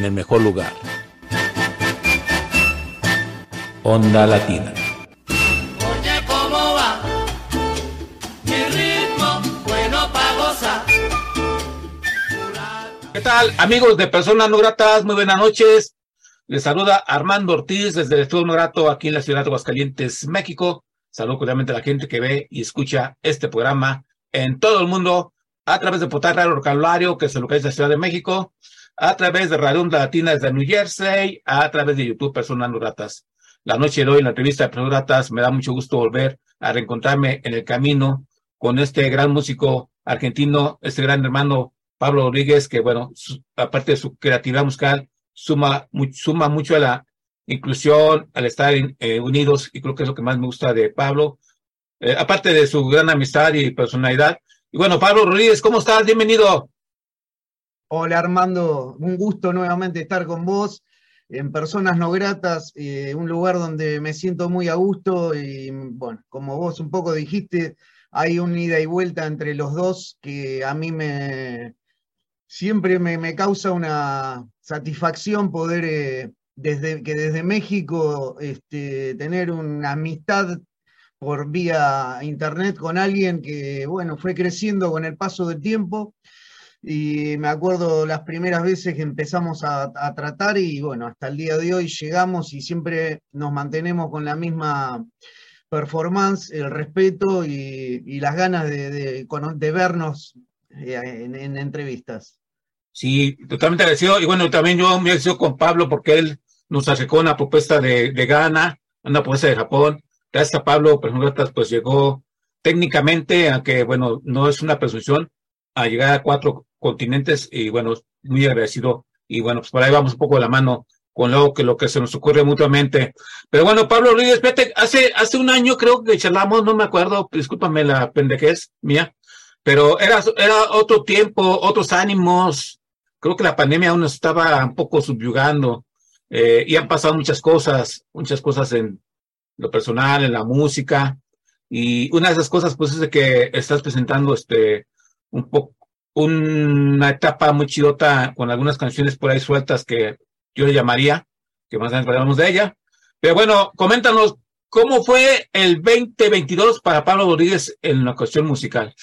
En el mejor lugar. Onda Latina. Oye, ¿cómo va? Mi ritmo, bueno pa' gozar. ¿Qué tal, amigos de Personas No Gratas? Muy buenas noches. Les saluda Armando Ortiz desde el Estudio No Grato aquí en la ciudad de Aguascalientes, México. Saludo cordialmente a la gente que ve y escucha este programa en todo el mundo a través de Potar Radio Calvario, que se localiza en la Ciudad de México, a través de Radio Latina desde New Jersey, a través de YouTube Personas No Gratas. La noche de hoy en la entrevista de Personas No Gratas me da mucho gusto volver a reencontrarme en el camino con este gran músico argentino, este gran hermano Pablo Rodríguez, que bueno, aparte de su creatividad musical, suma, suma mucho a la inclusión, al estar en- eh, unidos, y creo que es lo que más me gusta de Pablo, Eh, aparte de su gran amistad y personalidad. Y bueno, Pablo Rodríguez, ¿cómo estás? Bienvenido. Hola Armando, un gusto nuevamente estar con vos en Personas No Gratas, eh, un lugar donde me siento muy a gusto y bueno, como vos un poco dijiste, hay un ida y vuelta entre los dos que a mí me siempre me, me causa una satisfacción poder eh, desde que desde México este, tener una amistad por vía internet con alguien que bueno fue creciendo con el paso del tiempo y me acuerdo las primeras veces que empezamos a, tratar y bueno, hasta el día de hoy llegamos y siempre nos mantenemos con la misma performance, el respeto y, las ganas de, de vernos eh, en, en entrevistas. Sí, totalmente agradecido. Y bueno, también yo me agradecido con Pablo porque él nos acercó una propuesta de, de Ghana, una propuesta de Japón. Gracias a Pablo, Personas pues llegó técnicamente, aunque bueno, no es una presunción, a llegar a cuatro continentes y bueno, muy agradecido. Y bueno, pues por ahí vamos un poco de la mano con lo que, lo que se nos ocurre mutuamente. Pero bueno, Pablo Rodríguez, vete, hace, hace un año creo que charlamos, no me acuerdo, discúlpame la pendejez mía, pero era, era otro tiempo, otros ánimos. Creo que la pandemia aún nos estaba un poco subyugando eh, y han pasado muchas cosas, muchas cosas en lo personal, en la música. Y una de esas cosas, pues, es de que estás presentando este un poco una etapa muy chidota con algunas canciones por ahí sueltas que yo le llamaría, que más adelante hablaremos de ella. Pero bueno, coméntanos cómo fue el 2022 para Pablo Rodríguez en la cuestión musical.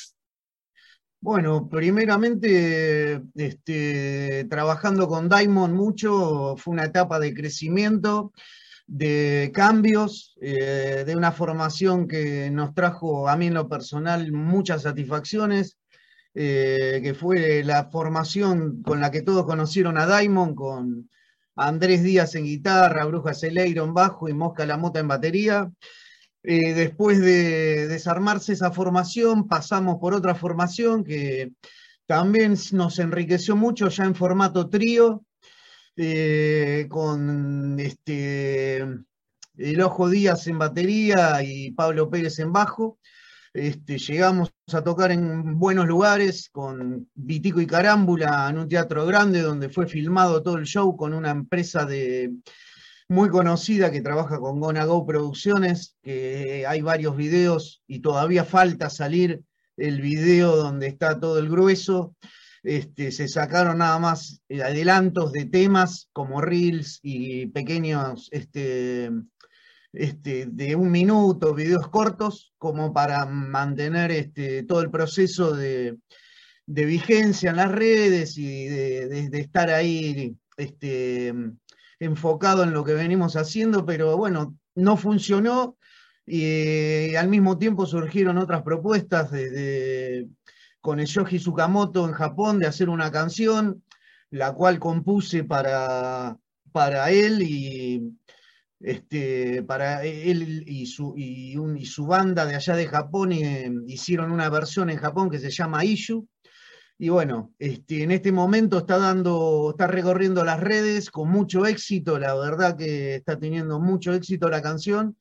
Bueno, primeramente, este, trabajando con Diamond mucho, fue una etapa de crecimiento, de cambios, eh, de una formación que nos trajo a mí en lo personal muchas satisfacciones, eh, que fue la formación con la que todos conocieron a Diamond, con Andrés Díaz en guitarra, Bruja Celeiro en bajo y Mosca La Mota en batería. Eh, después de desarmarse esa formación, pasamos por otra formación que también nos enriqueció mucho ya en formato trío, eh, con este, el Ojo Díaz en batería y Pablo Pérez en bajo. Este, llegamos a tocar en buenos lugares con Vitico y Carámbula en un teatro grande donde fue filmado todo el show con una empresa muy conocida que trabaja con Gonna Go Producciones, que hay varios videos y todavía falta salir el video donde está todo el grueso. Este, se sacaron nada más eh, adelantos de temas como reels y pequeños este, este, de un minuto, videos cortos, como para mantener este, todo el proceso de, vigencia en las redes y de, estar ahí este, enfocado en lo que venimos haciendo, pero bueno, no funcionó y al mismo tiempo surgieron otras propuestas de, de- con el Yoji Tsukamoto en Japón de hacer una canción, la cual compuse para, para él y este, para él y su, banda de allá de Japón eh, hicieron una versión en Japón que se llama Issue. Y bueno, este, en este momento está dando, está recorriendo las redes con mucho éxito, la verdad que está teniendo mucho éxito la canción,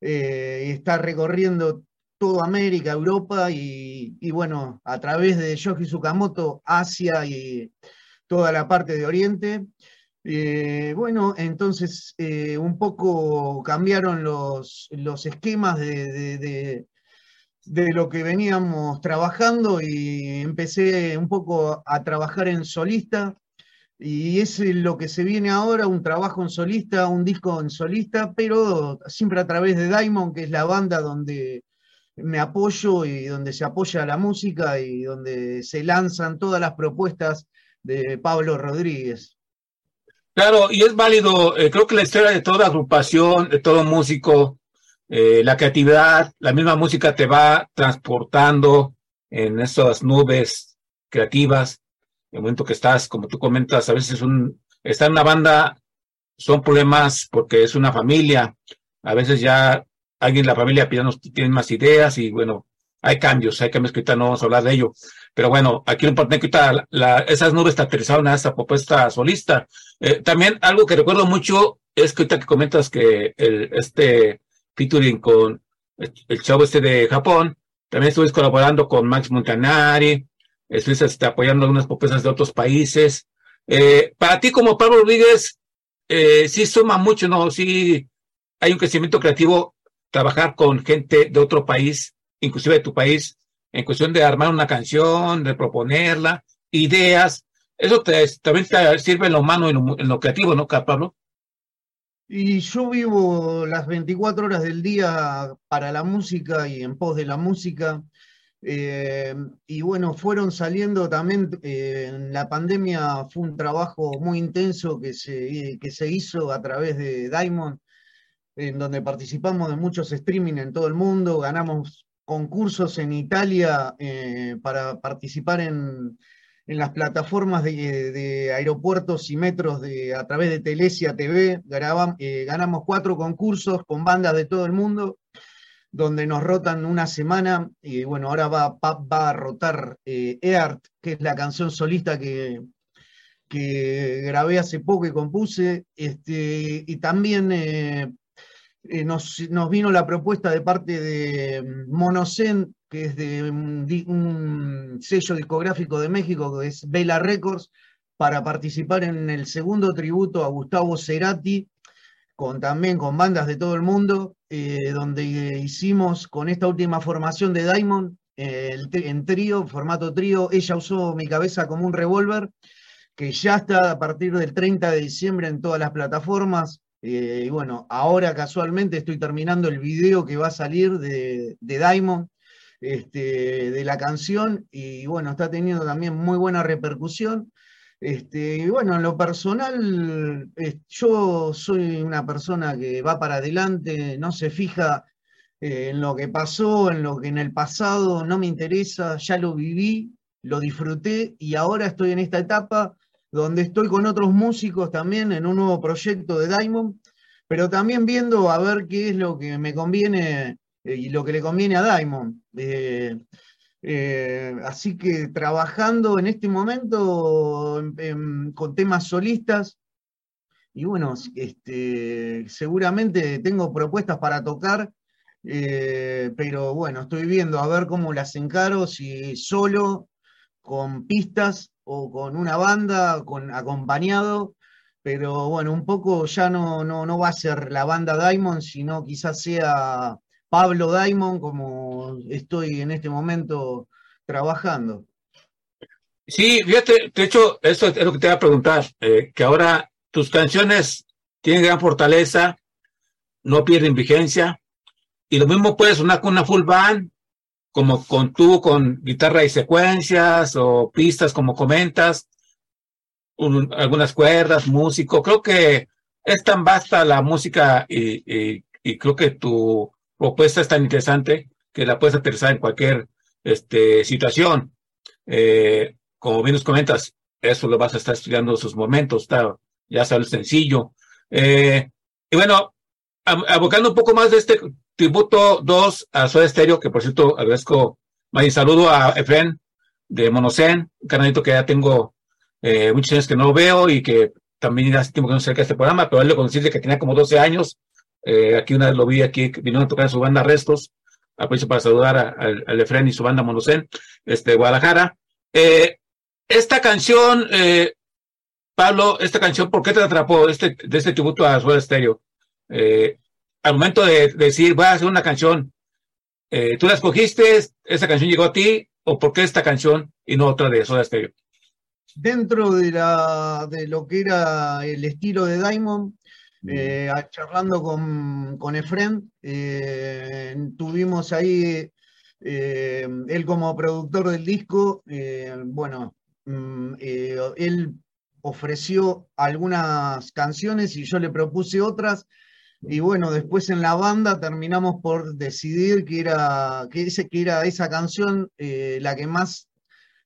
eh, está recorriendo toda América, Europa y, y bueno, a través de Yoji Tsukamoto, Asia y toda la parte de Oriente. Eh, bueno, entonces eh, un poco cambiaron los, los esquemas de, de- de- de lo que veníamos trabajando y empecé un poco a trabajar en solista. Y es lo que se viene ahora, un trabajo en solista, un disco en solista, pero siempre a través de Diamond, que es la banda donde me apoyo y donde se apoya la música y donde se lanzan todas las propuestas de Pablo Rodríguez. Claro, y es válido, eh, creo que la historia de toda agrupación, de todo músico, eh, la creatividad, la misma música te va transportando en esas nubes creativas. El momento que estás, como tú comentas, a veces un, estar en una banda son problemas porque es una familia. A veces ya alguien en la familia tiene más ideas y bueno, hay cambios, hay cambios que ahorita no vamos a hablar de ello. Pero bueno, aquí lo importante que ahorita esas nubes te aterrizaron a esta propuesta solista. Eh, también algo que recuerdo mucho es que ahorita que comentas que el, este featuring con el, chavo este de Japón, también estuviste colaborando con Max Montanari, estuviste este, apoyando algunas propuestas de otros países. Eh, para ti como Pablo Rodríguez, eh, sí suma mucho, ¿no? Sí hay un crecimiento creativo trabajar con gente de otro país, inclusive de tu país, en cuestión de armar una canción, de proponerla, ideas. Eso también te sirve en lo humano, en lo, en lo creativo, ¿no, Pablo? Y yo vivo las 24 horas del día para la música y en pos de la música. Eh, y bueno, fueron saliendo también, eh, en la pandemia fue un trabajo muy intenso que se, que se hizo a través de Diamond, en donde participamos de muchos streaming en todo el mundo, ganamos concursos en Italia eh, para participar en, en las plataformas de, aeropuertos y metros de, a través de Telesia TV. Eh, ganamos cuatro concursos con bandas de todo el mundo, donde nos rotan una semana. Y bueno, ahora va, va, a rotar eh, Eart, que es la canción solista que, que grabé hace poco y compuse. Este, y también eh, nos, vino la propuesta de parte de mm, Monocen, que es de un, sello discográfico de México, que es Vela Records, para participar en el segundo tributo a Gustavo Cerati, con, también con bandas de todo el mundo, eh, donde hicimos con esta última formación de Diamond, en trío, formato trío, ella usó mi cabeza como un revólver, que ya está a partir del 30 de diciembre en todas las plataformas, eh, y bueno, ahora casualmente estoy terminando el video que va a salir de, Diamond, este, de la canción, y bueno, está teniendo también muy buena repercusión. Este, y bueno, en lo personal, yo soy una persona que va para adelante, no se fija eh, en lo que pasó, en lo que en el pasado no me interesa, ya lo viví, lo disfruté y ahora estoy en esta etapa donde estoy con otros músicos también en un nuevo proyecto de Diamond, pero también viendo a ver qué es lo que me conviene eh, y lo que le conviene a Diamond. Eh, eh, así que trabajando en este momento con temas solistas, y bueno, este, seguramente tengo propuestas para tocar, pero bueno, estoy viendo a ver cómo las encaro, si solo, con pistas o con una banda, con acompañado, pero bueno, un poco ya no, no, no va a ser la banda Diamond, sino quizás sea Pablo Diamond, como estoy en este momento trabajando. Sí, fíjate, de hecho, eso es lo que te voy a preguntar, eh, que ahora tus canciones tienen gran fortaleza, no pierden vigencia, y lo mismo puede sonar con una full band, como con tú, con guitarra y secuencias o pistas, como comentas, algunas cuerdas, músico. Creo que es tan vasta la música y, creo que tu propuesta es tan interesante que la puedes aterrizar en cualquier este, situación. Eh, como bien nos comentas, eso lo vas a estar estudiando en sus momentos, está, ya sale sencillo. Eh, y bueno, abocando un poco más de este tributo 2 a Soda Stereo, que por cierto agradezco, y saludo a Efren de Monocen, un canalito que ya tengo eh, muchos años que no veo y que también hace tiempo que no cerca de este programa, pero él lo conocí que tenía como 12 años. Eh, aquí una vez lo vi aquí, vino a tocar su banda Restos. Aprovecho para saludar al Efren y su banda Monocen, este, Guadalajara. Eh, esta canción, eh, Pablo, esta canción, ¿por qué te atrapó este, de este tributo a Soda Stereo? Eh, al momento de, decir, voy a hacer una canción, eh, ¿tú la escogiste? ¿Esa canción llegó a ti? ¿O por qué esta canción y no otra de Soda Stereo? dentro de, la, de lo que era el estilo de Diamond, eh, charlando con, con Efren, eh, tuvimos ahí, eh, él como productor del disco, eh, bueno, mm, eh, él ofreció algunas canciones y yo le propuse otras. Y bueno, después en la banda terminamos por decidir que era, que que era esa canción eh, la que más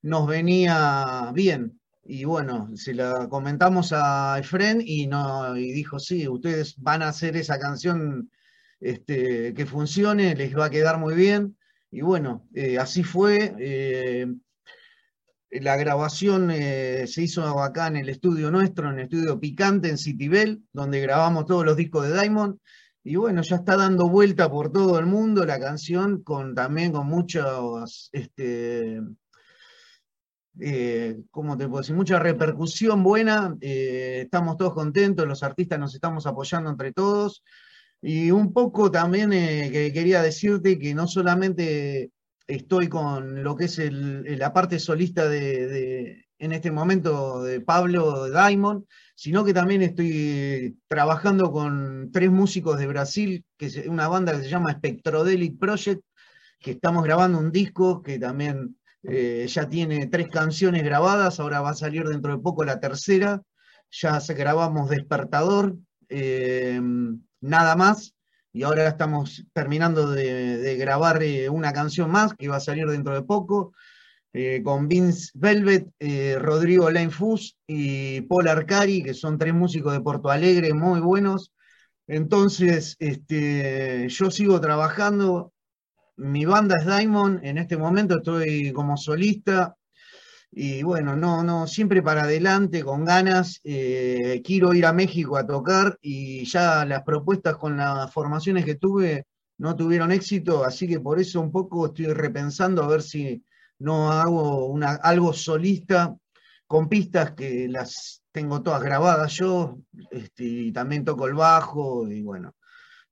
nos venía bien. Y bueno, se la comentamos a Efren y, no, y dijo, sí, ustedes van a hacer esa canción este, que funcione, les va a quedar muy bien. Y bueno, eh, así fue. eh, la grabación eh, se hizo acá en el estudio nuestro, en el estudio Picante, en Citibel, donde grabamos todos los discos de Diamond. Y bueno, ya está dando vuelta por todo el mundo la canción, con, también con muchos, este, eh, ¿cómo te puedo decir? Mucha repercusión buena. eh, estamos todos contentos, los artistas nos estamos apoyando entre todos. Y un poco también eh, que quería decirte que no solamente estoy con lo que es el- la parte solista de, en este momento de Pablo Diamond, sino que también estoy trabajando con tres músicos de Brasil, que es una banda que se llama Spectrodelic Project, que estamos grabando un disco que también eh, ya tiene tres canciones grabadas, ahora va a salir dentro de poco la tercera, ya grabamos Despertador, eh, nada más, y ahora estamos terminando de, grabar eh, una canción más que va a salir dentro de poco, eh, con Vince Velvet, eh, Rodrigo Lainfus y Paul Arcari, que son tres músicos de Porto Alegre muy buenos. Entonces, este, yo sigo trabajando. Mi banda es Diamond, en este momento estoy como solista. Y bueno, no, no, siempre para adelante, con ganas. eh, quiero ir a México a tocar y ya las propuestas con las formaciones que tuve no tuvieron éxito, así que por eso un poco estoy repensando a ver si no hago una, algo solista con pistas que las tengo todas grabadas yo, este, y también toco el bajo, y bueno,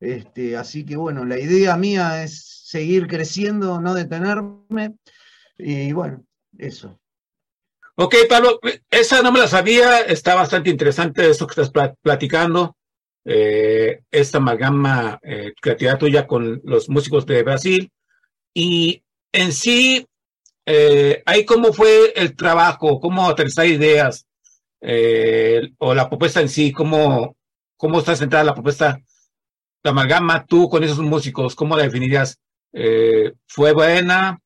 este, así que bueno, la idea mía es seguir creciendo, no detenerme, y bueno, eso. Ok, Pablo, esa no me la sabía, está bastante interesante eso que estás pla- platicando, eh, esta amalgama eh, creatividad tuya con los músicos de Brasil. Y en sí, eh, ahí cómo fue el trabajo, cómo aterrizar ideas, eh, o la propuesta en sí, cómo, cómo está centrada la propuesta, la amalgama tú con esos músicos, ¿cómo la definirías? Eh, ¿Fue buena?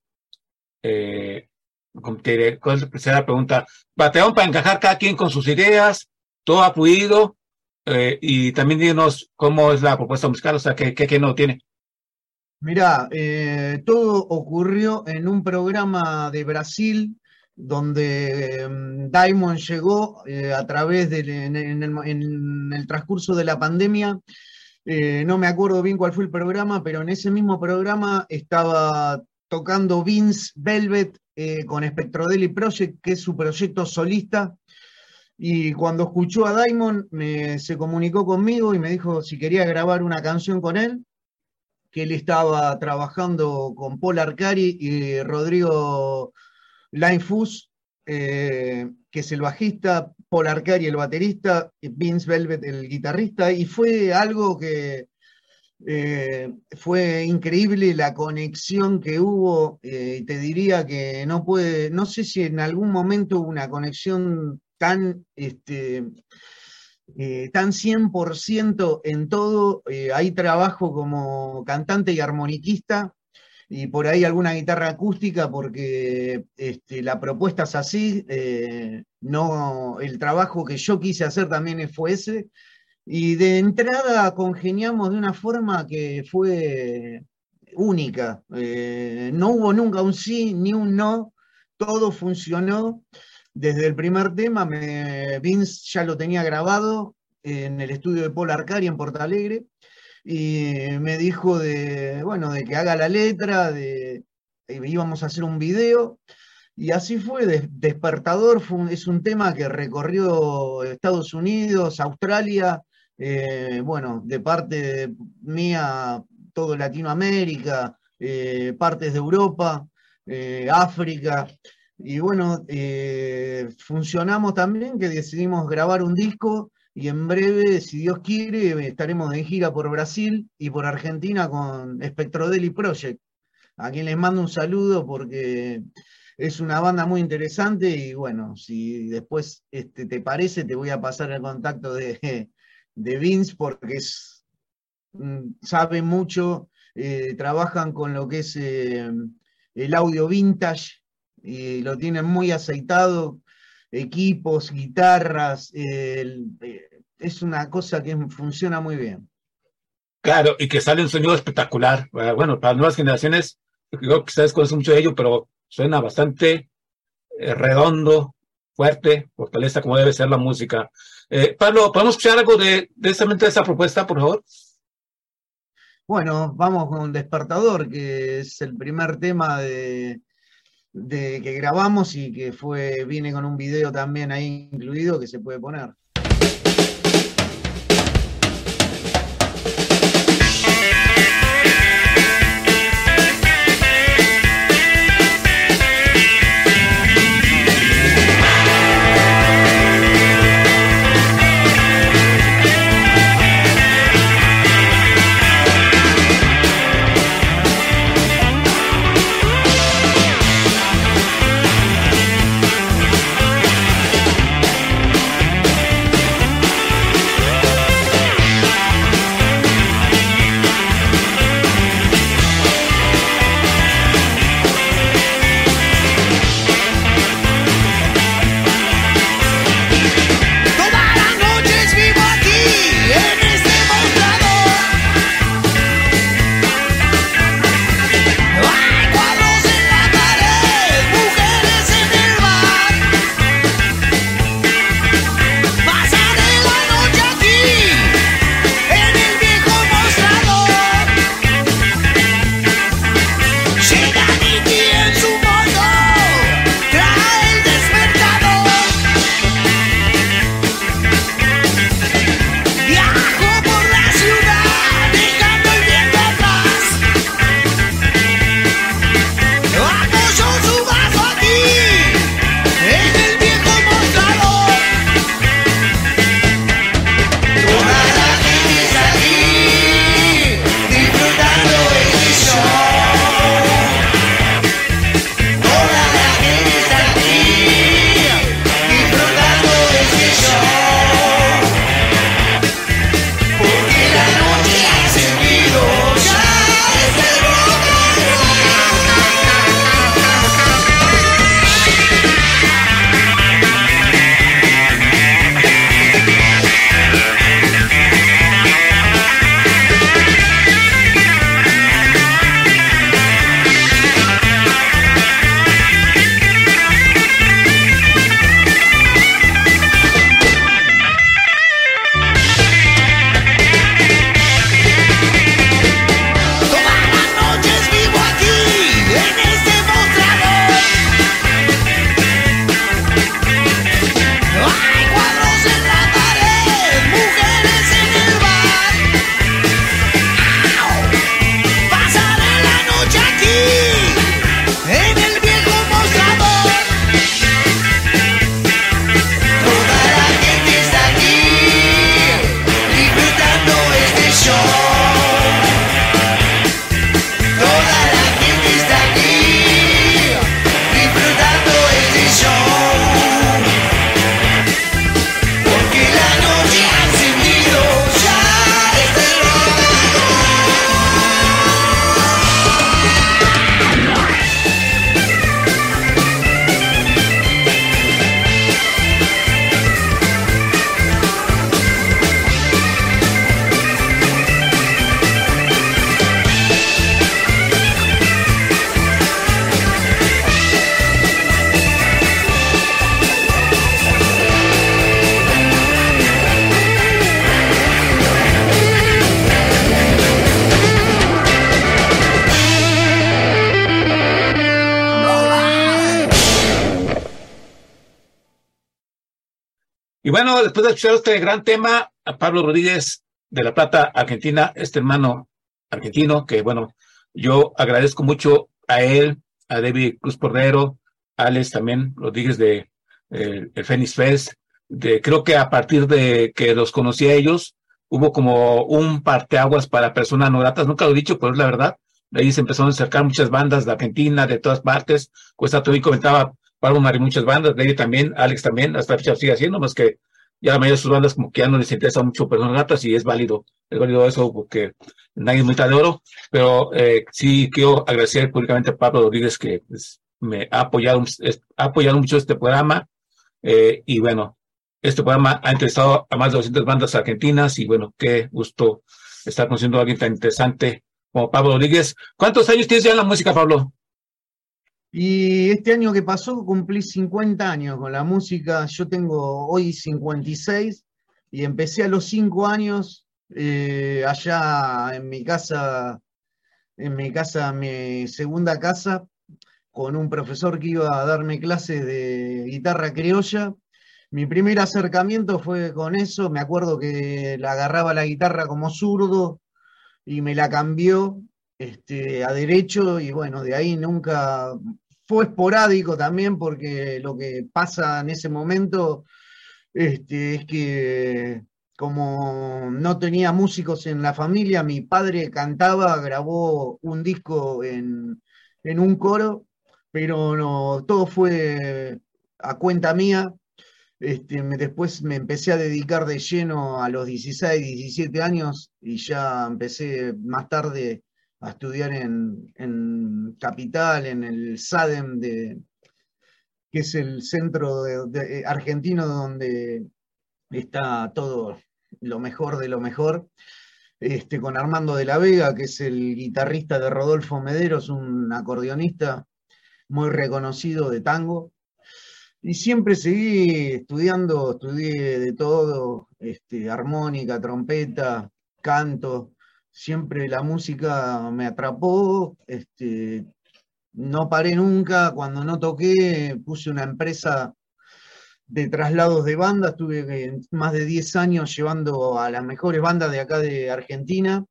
Eh, como te diré, ¿cuál es la pregunta? Batearon para encajar cada quien con sus ideas, todo ha fluido, eh, y también dinos cómo es la propuesta musical, o sea, qué, no tiene. Mirá, eh, todo ocurrió en un programa de Brasil donde em, Diamond llegó eh, a través del en, el, transcurso de la pandemia. Eh, no me acuerdo bien cuál fue el programa, pero en ese mismo programa estaba tocando Vince Velvet eh, con Spectrodelic Project, que es su proyecto solista. Y cuando escuchó a Diamond, me- se comunicó conmigo y me dijo si quería grabar una canción con él que él estaba trabajando con Paul Arcari y Rodrigo Lainfus, eh, que es el bajista, Paul Arcari el baterista, Vince Velvet el guitarrista, y fue algo que eh, fue increíble la conexión que hubo, eh, te diría que no puede, no sé si en algún momento hubo una conexión tan este, eh, tan 100% en todo. eh, ahí trabajo como cantante y armoniquista y por ahí alguna guitarra acústica porque este, la propuesta es así. no, el trabajo que yo quise hacer también fue ese. Y de entrada congeniamos de una forma que fue única. eh, no hubo nunca un sí ni un no. Todo funcionó. Desde el primer tema, Vince ya lo tenía grabado en el estudio de Paul Arcari en Porto Alegre y me dijo de, bueno, de que haga la letra, de íbamos a hacer un video y así fue. Des- Despertador es un tema que recorrió Estados Unidos, Australia, eh, bueno, de parte mía, todo Latinoamérica, eh, partes de Europa, eh, África. Y bueno, funcionamos también que decidimos grabar un disco y en breve, si Dios quiere, estaremos de gira por Brasil y por Argentina con Spectrodeli Project, a quien les mando un saludo porque es una banda muy interesante y bueno, si después este, te parece, te voy a pasar el contacto de, de Vince porque es, mm, sabe mucho, eh, trabajan con lo que es eh, el audio vintage y lo tienen muy aceitado, equipos, guitarras, eh, es una cosa que funciona muy bien. Claro, y que sale un sonido espectacular. Bueno, para nuevas generaciones, creo que ustedes conocen mucho de ello, pero suena bastante redondo, fuerte, fortaleza como debe ser la música. Eh, Pablo, ¿podemos escuchar algo de, de esta propuesta, por favor? Bueno, vamos con Despertador, que es el primer tema de, de que grabamos y que fue, viene con un video también ahí incluido que se puede poner. Bueno, después de escuchar este gran tema, a Pablo Rodríguez de La Plata, Argentina, este hermano argentino, que bueno, yo agradezco mucho a él, a David Cruz Cordero, Alex también Rodríguez de eh, el Fest. De, creo que a partir de que los conocí a ellos, hubo como un parteaguas para personas no gratas. Nunca lo he dicho, pero es la verdad. Ahí se empezaron a acercar muchas bandas de Argentina, de todas partes. Cuesta todavía comentaba Pablo Mari muchas bandas, ahí también, Alex también, hasta la fecha sigue haciendo, más que ya la mayoría de sus bandas como que ya no les interesa mucho personas gratas y es válido, es válido eso porque nadie es mitad de oro, pero eh, sí quiero agradecer públicamente a Pablo Rodríguez que pues, me ha apoyado, ha apoyado mucho este programa eh, y bueno, este programa ha entrevistado a más de 200 bandas argentinas y bueno, qué gusto estar conociendo a alguien tan interesante como Pablo Rodríguez. ¿Cuántos años tienes ya en la música, Pablo? Y este año que pasó cumplí 50 años con la música. Yo tengo hoy 56 y empecé a los 5 años eh, allá en mi casa, en mi casa, mi segunda casa, con un profesor que iba a darme clases de guitarra criolla. Mi primer acercamiento fue con eso. Me acuerdo que la agarraba la guitarra como zurdo y me la cambió este, a derecho y bueno, de ahí nunca fue esporádico también porque lo que pasa en ese momento este, es que como no tenía músicos en la familia, mi padre cantaba, grabó un disco en, en un coro, pero no, todo fue a cuenta mía. Este, después me empecé a dedicar de lleno a los 16, 17 años y ya empecé más tarde a estudiar en, en Capital, en el SADEM, de, que es el centro de, argentino donde está todo lo mejor de lo mejor. Este, con Armando de la Vega, que es el guitarrista de Rodolfo Mederos, un acordeonista muy reconocido de tango. Y siempre seguí estudiando, estudié de todo, este, armónica, trompeta, canto. Siempre la música me atrapó, este, no paré nunca. Cuando no toqué, puse una empresa de traslados de banda. Estuve más de 10 años llevando a las mejores bandas de acá de Argentina.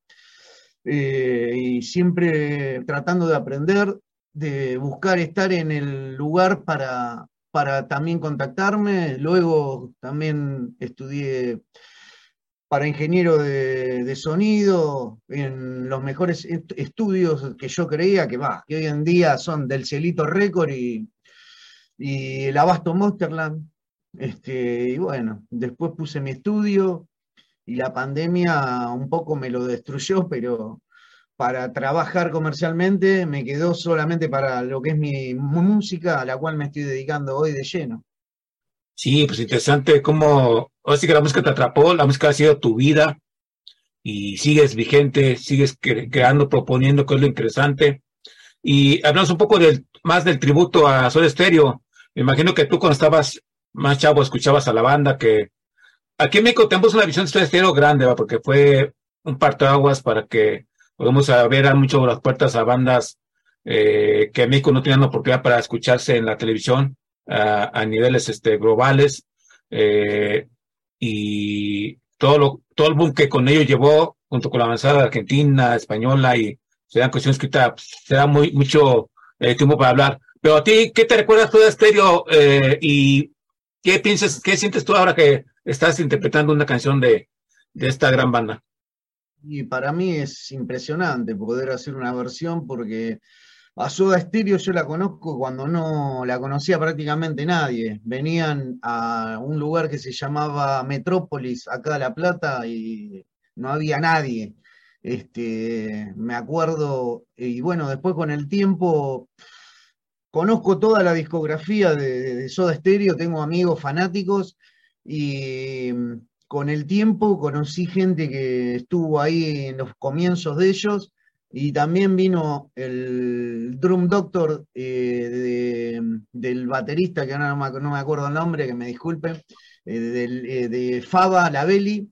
Eh, y siempre tratando de aprender, de buscar estar en el lugar para, para también contactarme. Luego también estudié para ingeniero de, sonido en los mejores estudios que yo creía que va, que hoy en día son del Cielito Record y, y el Abasto Monsterland. Este, y bueno, después puse mi estudio y la pandemia un poco me lo destruyó, pero para trabajar comercialmente, me quedó solamente para lo que es mi música, a la cual me estoy dedicando hoy de lleno. Sí, pues interesante cómo, ahora sí que la música te atrapó, la música ha sido tu vida y sigues vigente, sigues creando, proponiendo, que es lo interesante. Y hablamos un poco del, más del tributo a Soda Stereo. Me imagino que tú cuando estabas más chavo escuchabas a la banda que aquí en México tenemos una visión de Soda Stereo grande, ¿va? porque fue un parteaguas para que podemos ver a mucho las puertas a bandas eh, que en México no tenían oportunidad para escucharse en la televisión a, niveles este, globales eh, y todo, lo, todo el boom que con ello llevó junto con la avanzada argentina, española y serán cuestiones que será muy, mucho eh, tiempo para hablar. Pero a ti, ¿qué te recuerdas tú de Estéreo y qué piensas, qué sientes tú ahora que estás interpretando una canción de, de esta gran banda? Y para mí es impresionante poder hacer una versión porque a Soda Stereo yo la conozco cuando no la conocía prácticamente nadie. Venían a un lugar que se llamaba Metrópolis, acá de La Plata, y no había nadie. Este, me acuerdo, y bueno, después con el tiempo conozco toda la discografía de, de Soda Stereo, tengo amigos fanáticos y con el tiempo conocí gente que estuvo ahí en los comienzos de ellos y también vino el Drum Doctor eh, del baterista, que ahora no me, acuerdo el nombre, que me disculpen, eh, eh, de Faba Lavelli,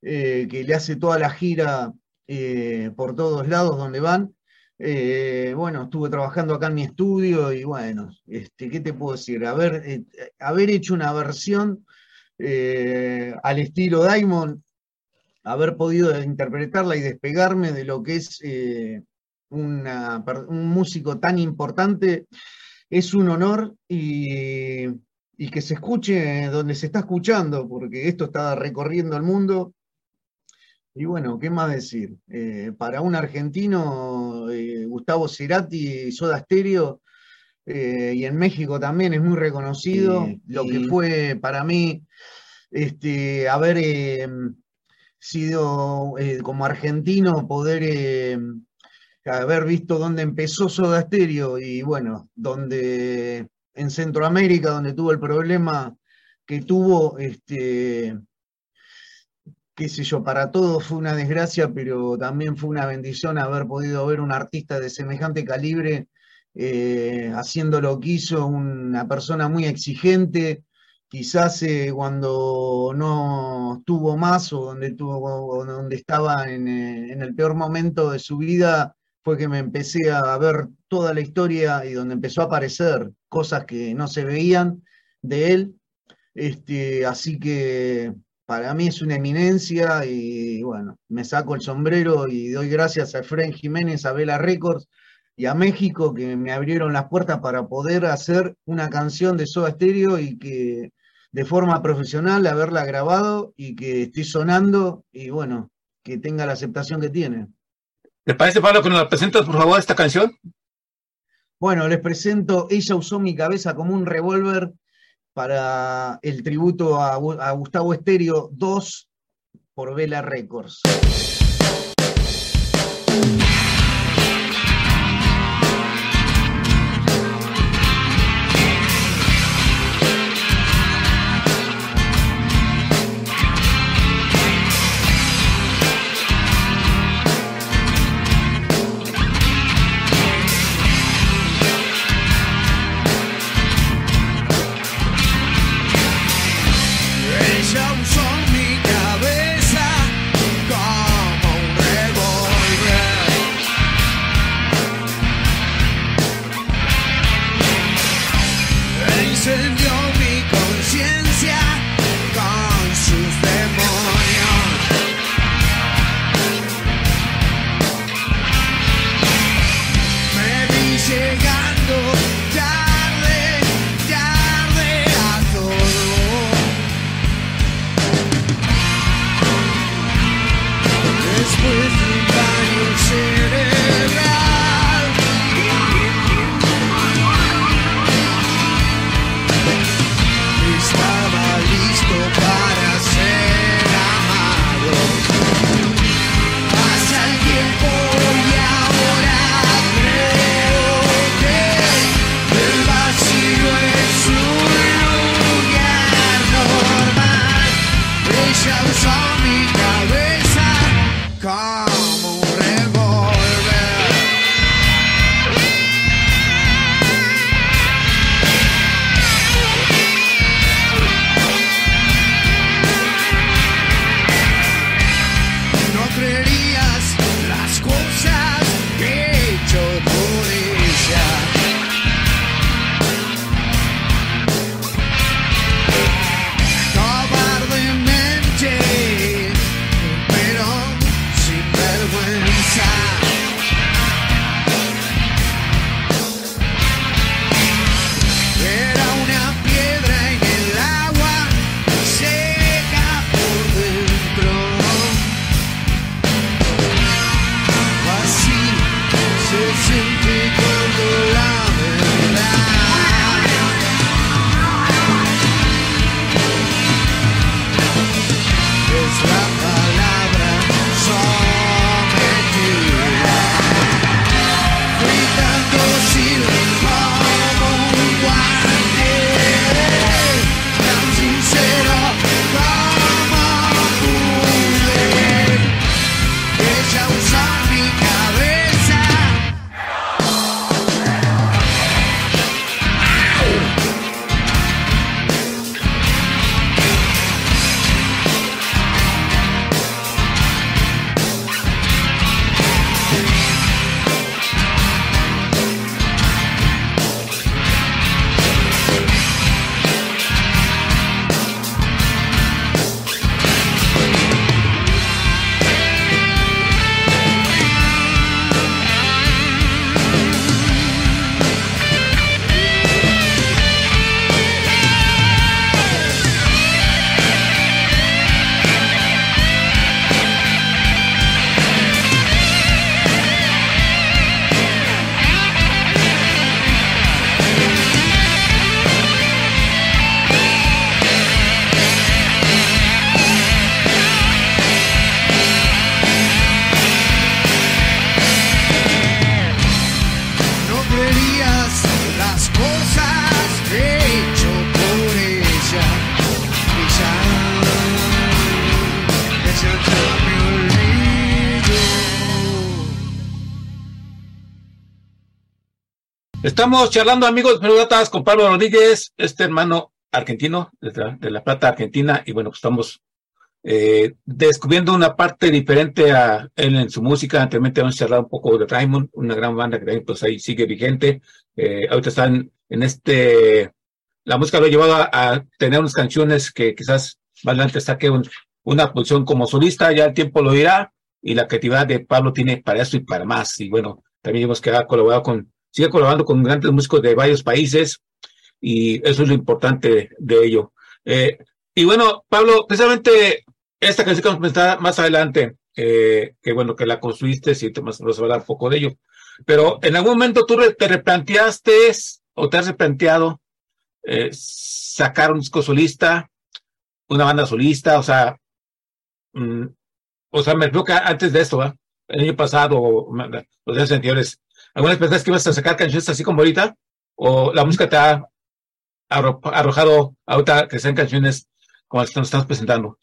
que le hace toda la gira por todos lados donde van. bueno, estuve trabajando acá en mi estudio y bueno, este, ¿qué te puedo decir? Haber, haber hecho una versión eh, al estilo Diamond, haber podido interpretarla y despegarme de lo que es eh, un músico tan importante es un honor y, y que se escuche donde se está escuchando, porque esto está recorriendo el mundo. Y bueno, ¿qué más decir? Eh, para un argentino, eh, Gustavo Cerati, Soda Stereo, eh, y en México también es muy reconocido. Sí, Lo que fue para mí este, haber sido eh, como argentino, poder eh, haber visto dónde empezó Soda Stereo y bueno, donde en Centroamérica, donde tuvo el problema que tuvo, este, qué sé yo, para todos fue una desgracia, pero también fue una bendición haber podido ver un artista de semejante calibre eh, haciendo lo que hizo, una persona muy exigente, quizás eh, cuando no tuvo más o donde, tuvo, donde estaba en, eh, en el peor momento de su vida, fue que me empecé a ver toda la historia y donde empezó a aparecer cosas que no se veían de él. Este, así que para mí es una eminencia y bueno, me saco el sombrero y doy gracias a Efraín Jiménez, a Vela Records y a México que me abrieron las puertas para poder hacer una canción de Soda Stereo y que de forma profesional haberla grabado y que esté sonando y bueno, que tenga la aceptación que tiene. ¿Te parece, Pablo, que nos la presentas, por favor, esta canción? Bueno, les presento Ella usó mi cabeza como un revólver para el tributo a, a Gustavo Estéreo 2 por Vela Records. Estamos charlando, amigos, pelotas, con Pablo Rodríguez, este hermano argentino de la, Plata Argentina, y bueno, pues estamos eh, descubriendo una parte diferente a él en su música. Anteriormente hemos charlado un poco de Raymond, una gran banda que también pues ahí sigue vigente. Eh, ahorita están en este, la música lo ha llevado a, tener unas canciones que quizás más adelante saque un- una posición como solista, ya el tiempo lo dirá, y la creatividad de Pablo tiene para eso y para más. Y bueno, también hemos que ha colaborado con, sigue colaborando con grandes músicos de varios países, y eso es lo importante de, ello. Eh, y bueno, Pablo, precisamente esta canción que vamos a presentar más adelante, eh, que bueno, que la construiste, si te vas a hablar un poco de ello. Pero en algún momento tú te replanteaste o te has replanteado eh, sacar un disco solista, una banda solista, o sea, mm, o sea, me refiero que antes de esto, ¿va? el año pasado los años anteriores, ¿algunas pensabas que ibas a sacar canciones así como ahorita? ¿O la música te ha arro- arrojado ahorita que sean canciones como las que nos estamos presentando?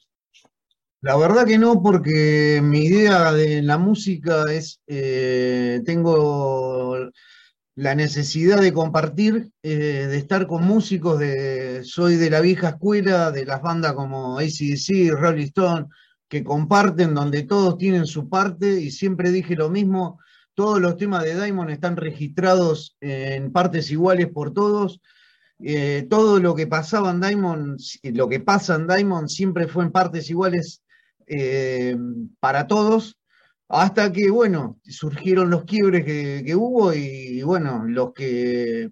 La verdad que no, porque mi idea de la música es, eh, tengo la necesidad de compartir, eh, de estar con músicos, de, soy de la vieja escuela, de las bandas como ACDC, Rolling Stone, que comparten, donde todos tienen su parte, y siempre dije lo mismo, todos los temas de Diamond están registrados en partes iguales por todos, eh, todo lo que pasaba en Diamond, lo que pasa en Diamond siempre fue en partes iguales eh, para todos, hasta que, bueno, surgieron los quiebres que, hubo y, bueno, lo que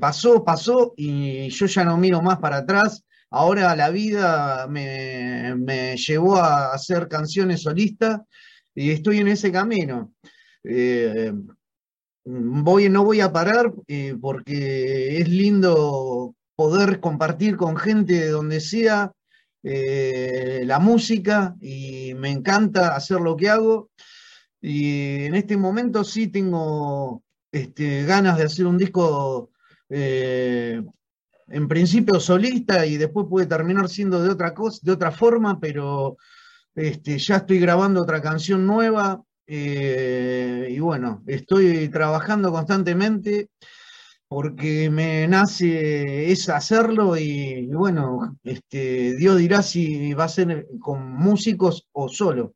pasó, pasó y yo ya no miro más para atrás. Ahora la vida me, me llevó a hacer canciones solistas y estoy en ese camino. Eh, voy, no voy a parar eh, porque es lindo poder compartir con gente de donde sea eh, la música y me encanta hacer lo que hago. Y en este momento sí tengo este, ganas de hacer un disco en principio solista y después puede terminar siendo de otra cosa, de otra forma, pero este, ya estoy grabando otra canción nueva. Eh, y bueno, estoy trabajando constantemente porque me nace es hacerlo y, y bueno, este, Dios dirá si va a ser con músicos o solo.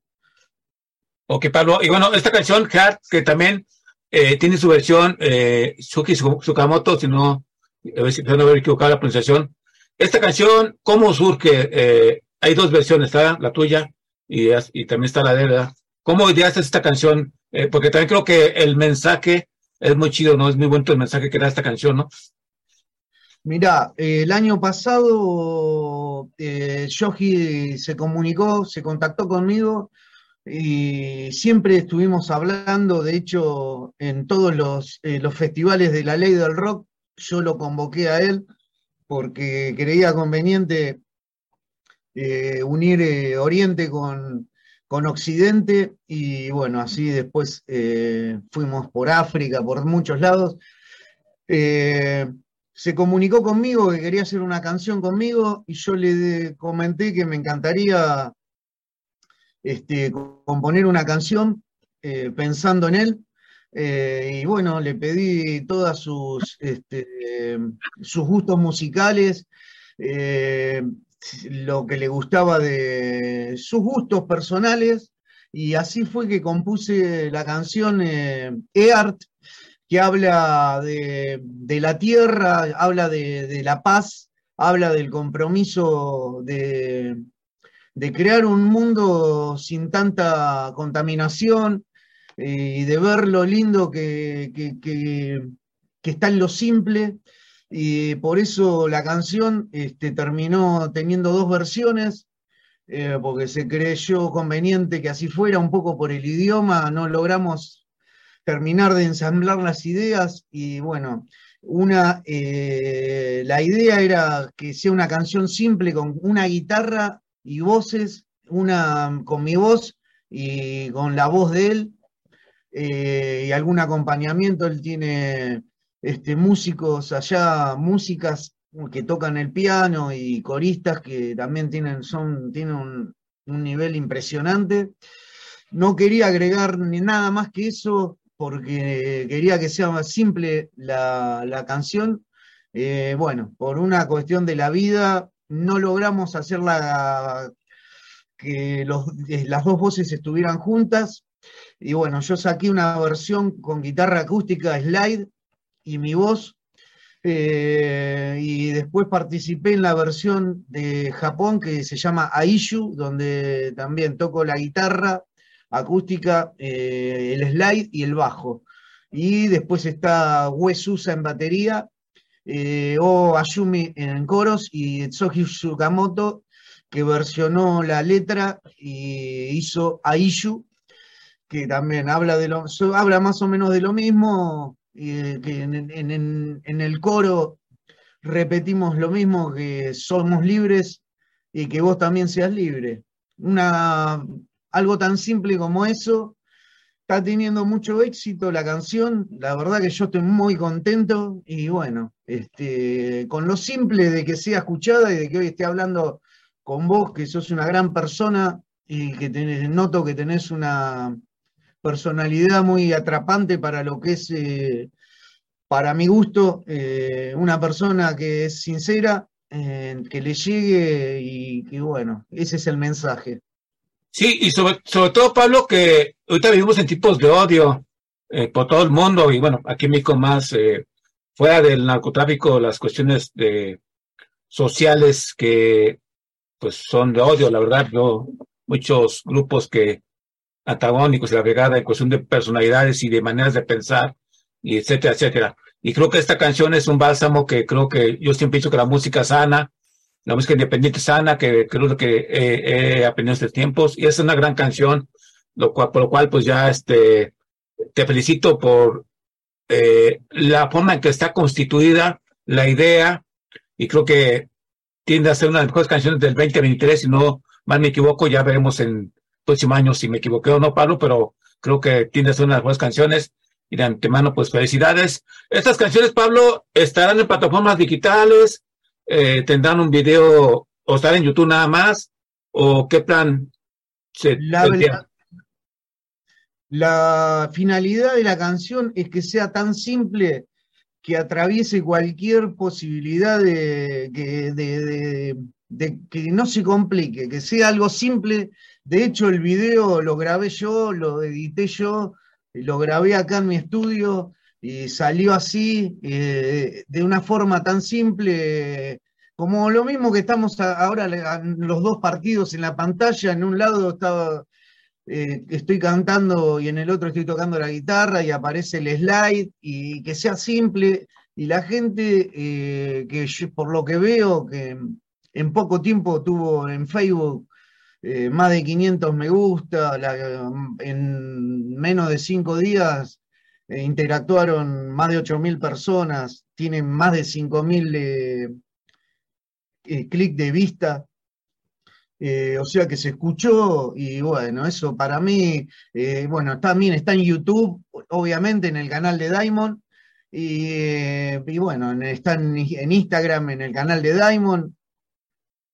Ok, Pablo. Y bueno, esta canción, Heart, que también eh, tiene su versión, eh, Suki Su- Sukamoto, si no, a ver si no haber equivocado la pronunciación. Esta canción, ¿cómo surge? Eh, hay dos versiones, está la tuya y, y también está la de ella. ¿Cómo ideaste esta canción? Eh, porque también creo que el mensaje es muy chido, ¿no? Es muy bueno el mensaje que da esta canción, ¿no? Mirá, eh, el año pasado eh, se comunicó, se contactó conmigo y siempre estuvimos hablando, de hecho, en todos los, eh, los festivales de la ley del rock, yo lo convoqué a él porque creía conveniente unir Oriente con, con Occidente y bueno, así después eh, fuimos por África, por muchos lados. Eh, se comunicó conmigo que quería hacer una canción conmigo y yo le comenté que me encantaría este, co- componer una canción eh, pensando en él. Y bueno, le pedí todas sus, este, sus gustos musicales, lo que le gustaba de sus gustos personales, y así fue que compuse la canción eh, Eart, que habla de, la tierra, habla de, la paz, habla del compromiso de, crear un mundo sin tanta contaminación eh, y de ver lo lindo que está en lo simple. Y por eso la canción este, terminó teniendo dos versiones, eh, porque se creyó conveniente que así fuera, un poco por el idioma, no logramos terminar de ensamblar las ideas y bueno, una, eh, la idea era que sea una canción simple con una guitarra y voces, una con mi voz y con la voz de él eh, y algún acompañamiento. Él tiene este, músicos allá, músicas que tocan el piano y coristas que también tienen, son, tienen un, nivel impresionante. No quería agregar ni nada más que eso, porque quería que sea más simple la, la canción. Eh, bueno, por una cuestión de la vida, no logramos hacerla que los, las dos voces estuvieran juntas. Y bueno, yo saqué una versión con guitarra acústica slide y mi voz. eh, y después participé en la versión de Japón que se llama Aishu, donde también toco la guitarra acústica, eh, el slide y el bajo. Y después está Uesusa en batería, eh, O Ayumi en coros y Tsoji Tsukamoto que versionó la letra y hizo Aishu, que también habla, de lo, habla más o menos de lo mismo, y que en el coro repetimos lo mismo, que somos libres y que vos también seas libre. Una, algo tan simple como eso, está teniendo mucho éxito la canción, la verdad que yo estoy muy contento y bueno, este, con lo simple de que sea escuchada y de que hoy esté hablando con vos, que sos una gran persona y que tenés- noto que tenés una personalidad muy atrapante para lo que es, eh, para mi gusto, eh, una persona que es sincera, eh, que le llegue y que bueno, ese es el mensaje. Sí, y sobre, sobre todo, Pablo, que ahorita vivimos en tipos de odio eh, por todo el mundo y bueno, aquí en México más, fuera del narcotráfico, las cuestiones de, sociales que pues son de odio, la verdad, yo, muchos grupos que antagónicos la brigada en cuestión de personalidades y de maneras de pensar, y etcétera, etcétera. Y creo que esta canción es un bálsamo que creo que yo siempre he dicho que la música sana, la música independiente sana, que creo que he, he aprendido en estos tiempos, y es una gran canción, lo cual, por lo cual pues ya este, te felicito por eh, la forma en que está constituida la idea, y creo que tiende a ser una de las mejores canciones del 2023, si no mal me equivoco, ya veremos en próximo año si me equivoqué o no, Pablo, pero creo que tiende a ser una de las mejores canciones, y de antemano, pues felicidades. Estas canciones, Pablo, estarán en plataformas digitales, eh, tendrán un video, o estarán en YouTube nada más, o qué plan se La, tendría? la finalidad de la canción es que sea tan simple que atraviese cualquier posibilidad de de- de- de que no se complique, que sea algo simple. De hecho, el video lo grabé yo, lo edité yo, lo grabé acá en mi estudio y salió así, eh, de una forma tan simple, como lo mismo que estamos ahora los dos partidos en la pantalla. En un lado estaba eh, estoy cantando y en el otro estoy tocando la guitarra y aparece el slide y que sea simple y la gente eh, que por lo que veo que en poco tiempo tuvo en Facebook eh, más de 500 me gusta, en menos de cinco días eh, interactuaron más de 8.000 personas, tienen más de 5.000 eh, eh, clics de vista. O sea que se escuchó y bueno, eso para mí, bueno, también está en YouTube, obviamente en el canal de Diamond, y, bueno, en- está en, en Instagram en el canal de Diamond,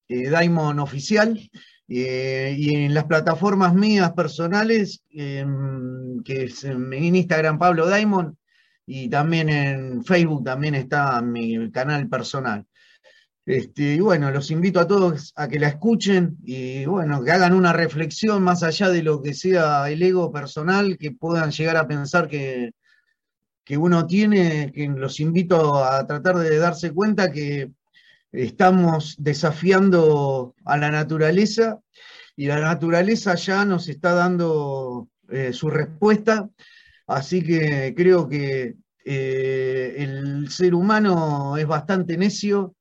eh, Diamond Oficial, eh, y en las plataformas mías personales, em, que es en, Instagram Pablo Diamond, y también en Facebook también está mi canal personal. Este, y bueno, los invito a todos a que la escuchen y bueno, que hagan una reflexión más allá de lo que sea el ego personal, que puedan llegar a pensar que, que uno tiene, que los invito a tratar de darse cuenta que estamos desafiando a la naturaleza y la naturaleza ya nos está dando eh, su respuesta, así que creo que eh, el ser humano es bastante necio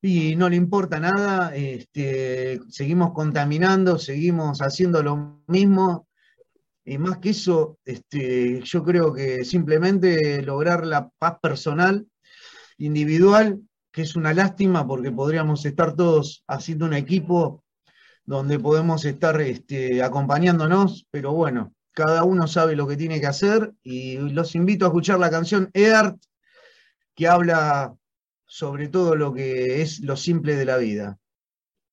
y no le importa nada, este, seguimos contaminando, seguimos haciendo lo mismo, y más que eso, este, yo creo que simplemente lograr la paz personal, individual, que es una lástima porque podríamos estar todos haciendo un equipo donde podemos estar este, acompañándonos, pero bueno, cada uno sabe lo que tiene que hacer y los invito a escuchar la canción Eart, que habla sobre todo lo que es lo simple de la vida.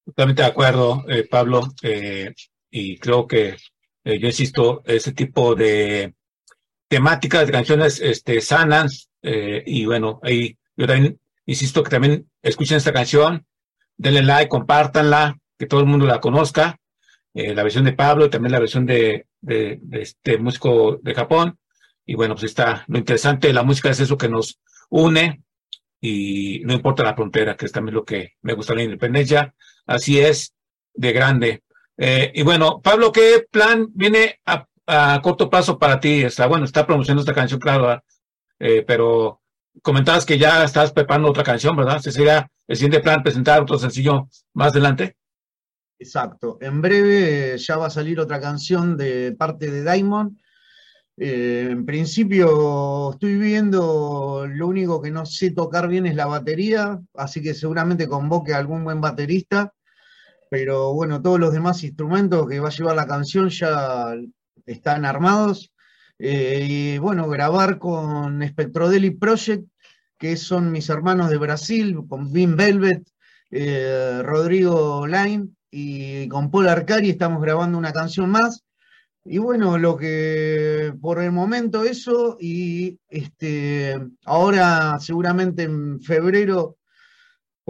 Totalmente de acuerdo, eh, Pablo, eh, y creo que eh, yo insisto, ese tipo de temáticas de canciones este, sanas. y bueno, ahí yo también insisto que también escuchen esta canción, denle like, compártanla, que todo el mundo la conozca. eh, la versión de Pablo y también la versión de, este músico de Japón. Y bueno, pues está lo interesante de la música es eso que nos une y no importa la frontera, que es también lo que me gusta la independencia. Así es, de grande. Eh, y bueno, Pablo, ¿qué plan viene a, corto plazo para ti? Está, bueno, está promocionando esta canción, claro, eh, pero comentabas que ya estás preparando otra canción, ¿verdad? ¿Se sería el siguiente plan presentar otro sencillo más adelante? Exacto. En breve ya va a salir otra canción de parte de Diamond. Eh, en principio estoy viendo, lo único que no sé tocar bien es la batería, así que seguramente convoque a algún buen baterista, pero bueno, todos los demás instrumentos que va a llevar la canción ya están armados. Eh, y bueno, grabar con Spectrodelic Project, que son mis hermanos de Brasil, con Vin Velvet, eh, Rodrigo Line y con Paul Arcari estamos grabando una canción más. Y bueno, lo que por el momento eso, y este, ahora seguramente en febrero,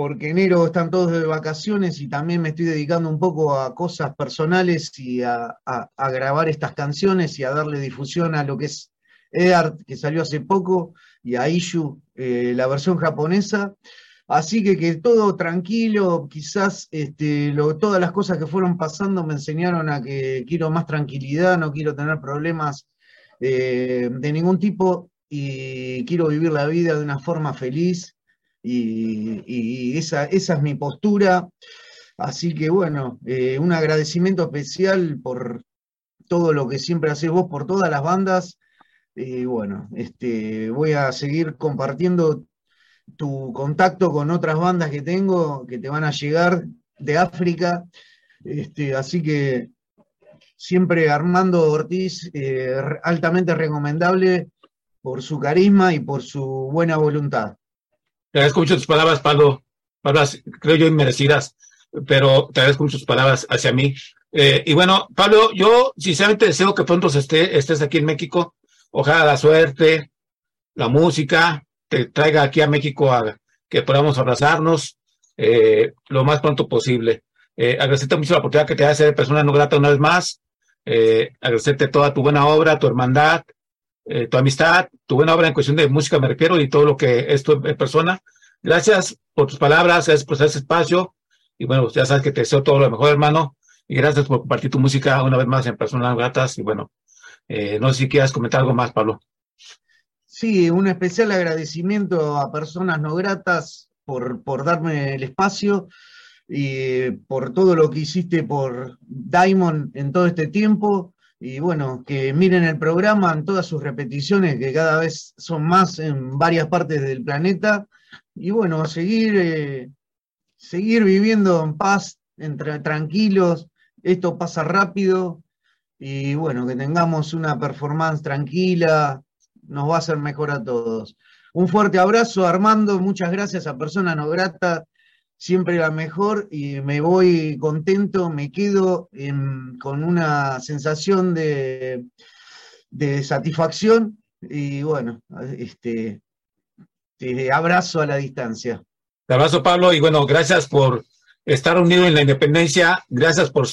porque enero están todos de vacaciones y también me estoy dedicando un poco a cosas personales y a, grabar estas canciones y a darle difusión a lo que es Eart, que salió hace poco, y a Ishu, eh, la versión japonesa. Así que que todo tranquilo, quizás este, todas las cosas que fueron pasando me enseñaron a que quiero más tranquilidad, no quiero tener problemas eh, de ningún tipo y quiero vivir la vida de una forma feliz y, esa, esa es mi postura. Así que bueno, eh, un agradecimiento especial por todo lo que siempre haces vos, por todas las bandas. Y bueno, este, voy a seguir compartiendo tu contacto con otras bandas que tengo que te van a llegar de África. Este, así que siempre Armando Ortiz, eh, altamente recomendable por su carisma y por su buena voluntad. Te agradezco mucho tus palabras, Pablo. Palabras, creo yo, inmerecidas, pero te agradezco mucho tus palabras hacia mí. Eh, y bueno, Pablo, yo sinceramente deseo que pronto esté, estés aquí en México. Ojalá la suerte, la música, te traiga aquí a México a que podamos abrazarnos eh, lo más pronto posible. Eh, agradecerte mucho la oportunidad que te da ser persona no grata una vez más. Eh, agradecerte toda tu buena obra, tu hermandad, eh, tu amistad, tu buena obra en cuestión de música me refiero y todo lo que es tu en persona. Gracias por tus palabras, gracias por ese espacio y bueno, ya sabes que te deseo todo lo mejor, hermano, y gracias por compartir tu música una vez más en Personas Gratas y bueno, eh, no sé si quieras comentar algo más, Pablo. Sí, un especial agradecimiento a personas no gratas por, por darme el espacio y por todo lo que hiciste por Diamond en todo este tiempo. Y bueno, que miren el programa en todas sus repeticiones, que cada vez son más en varias partes del planeta. Y bueno, seguir, eh, seguir viviendo en paz, entre, tranquilos. Esto pasa rápido. Y bueno, que tengamos una performance tranquila, nos va a hacer mejor a todos. Un fuerte abrazo, Armando. Muchas gracias a Persona No Grata. Siempre la mejor y me voy contento, me quedo con una sensación de, de satisfacción y bueno, este, te abrazo a la distancia. Te abrazo, Pablo, y bueno, gracias por estar unido en la independencia, gracias por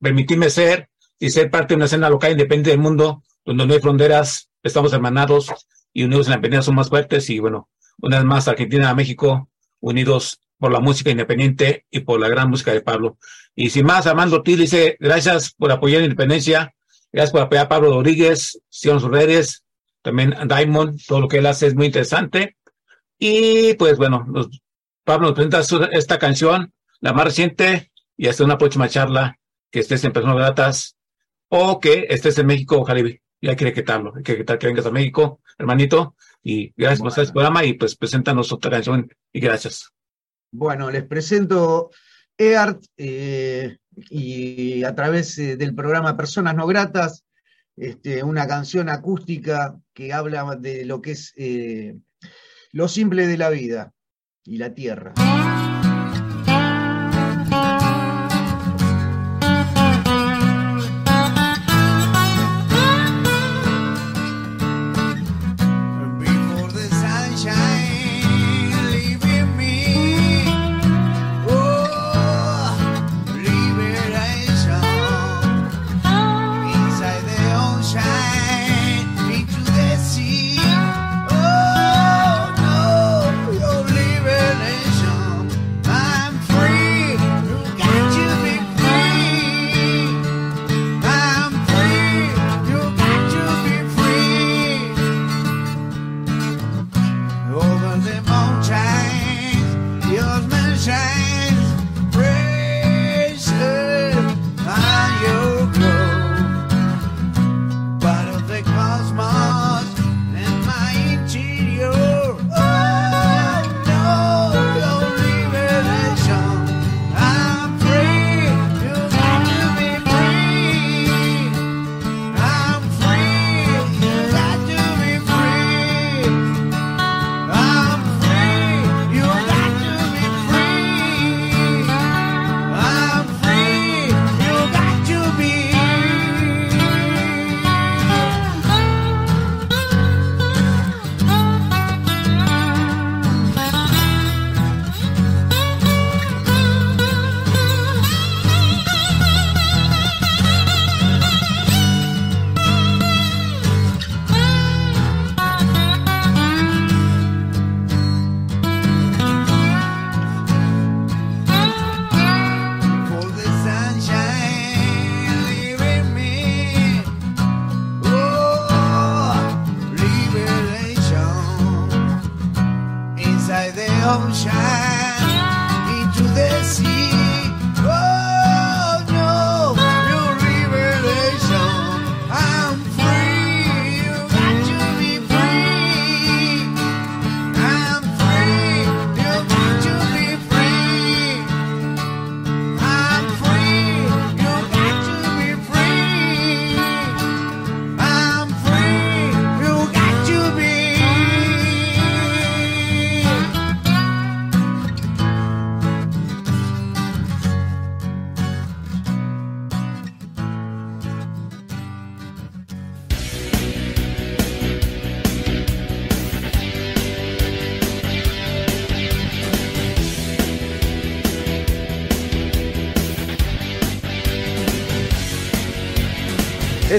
permitirme ser y ser parte de una escena local independiente del mundo, donde no hay fronteras, estamos hermanados y unidos en la independencia son más fuertes, y bueno, una vez más, Argentina México, unidos por la música independiente y por la gran música de Pablo. Y sin más, Armando Ortiz dice, gracias por apoyar la independencia, gracias por apoyar a Pablo Rodríguez, sus redes, también a Diamond, todo lo que él hace es muy interesante. Y pues bueno, Pablo, nos presenta su- esta canción, la más reciente, y hasta una próxima charla que estés en Personas Gratas o que estés en México, ojalá y- ya quiere que hablo, que, que, que vengas a México, hermanito, y gracias por estar en este programa y pues preséntanos otra canción y gracias. Bueno, les presento EART eh, y a través eh, del programa Personas No Gratas, este, una canción acústica que habla de lo que es eh, lo simple de la vida y la tierra.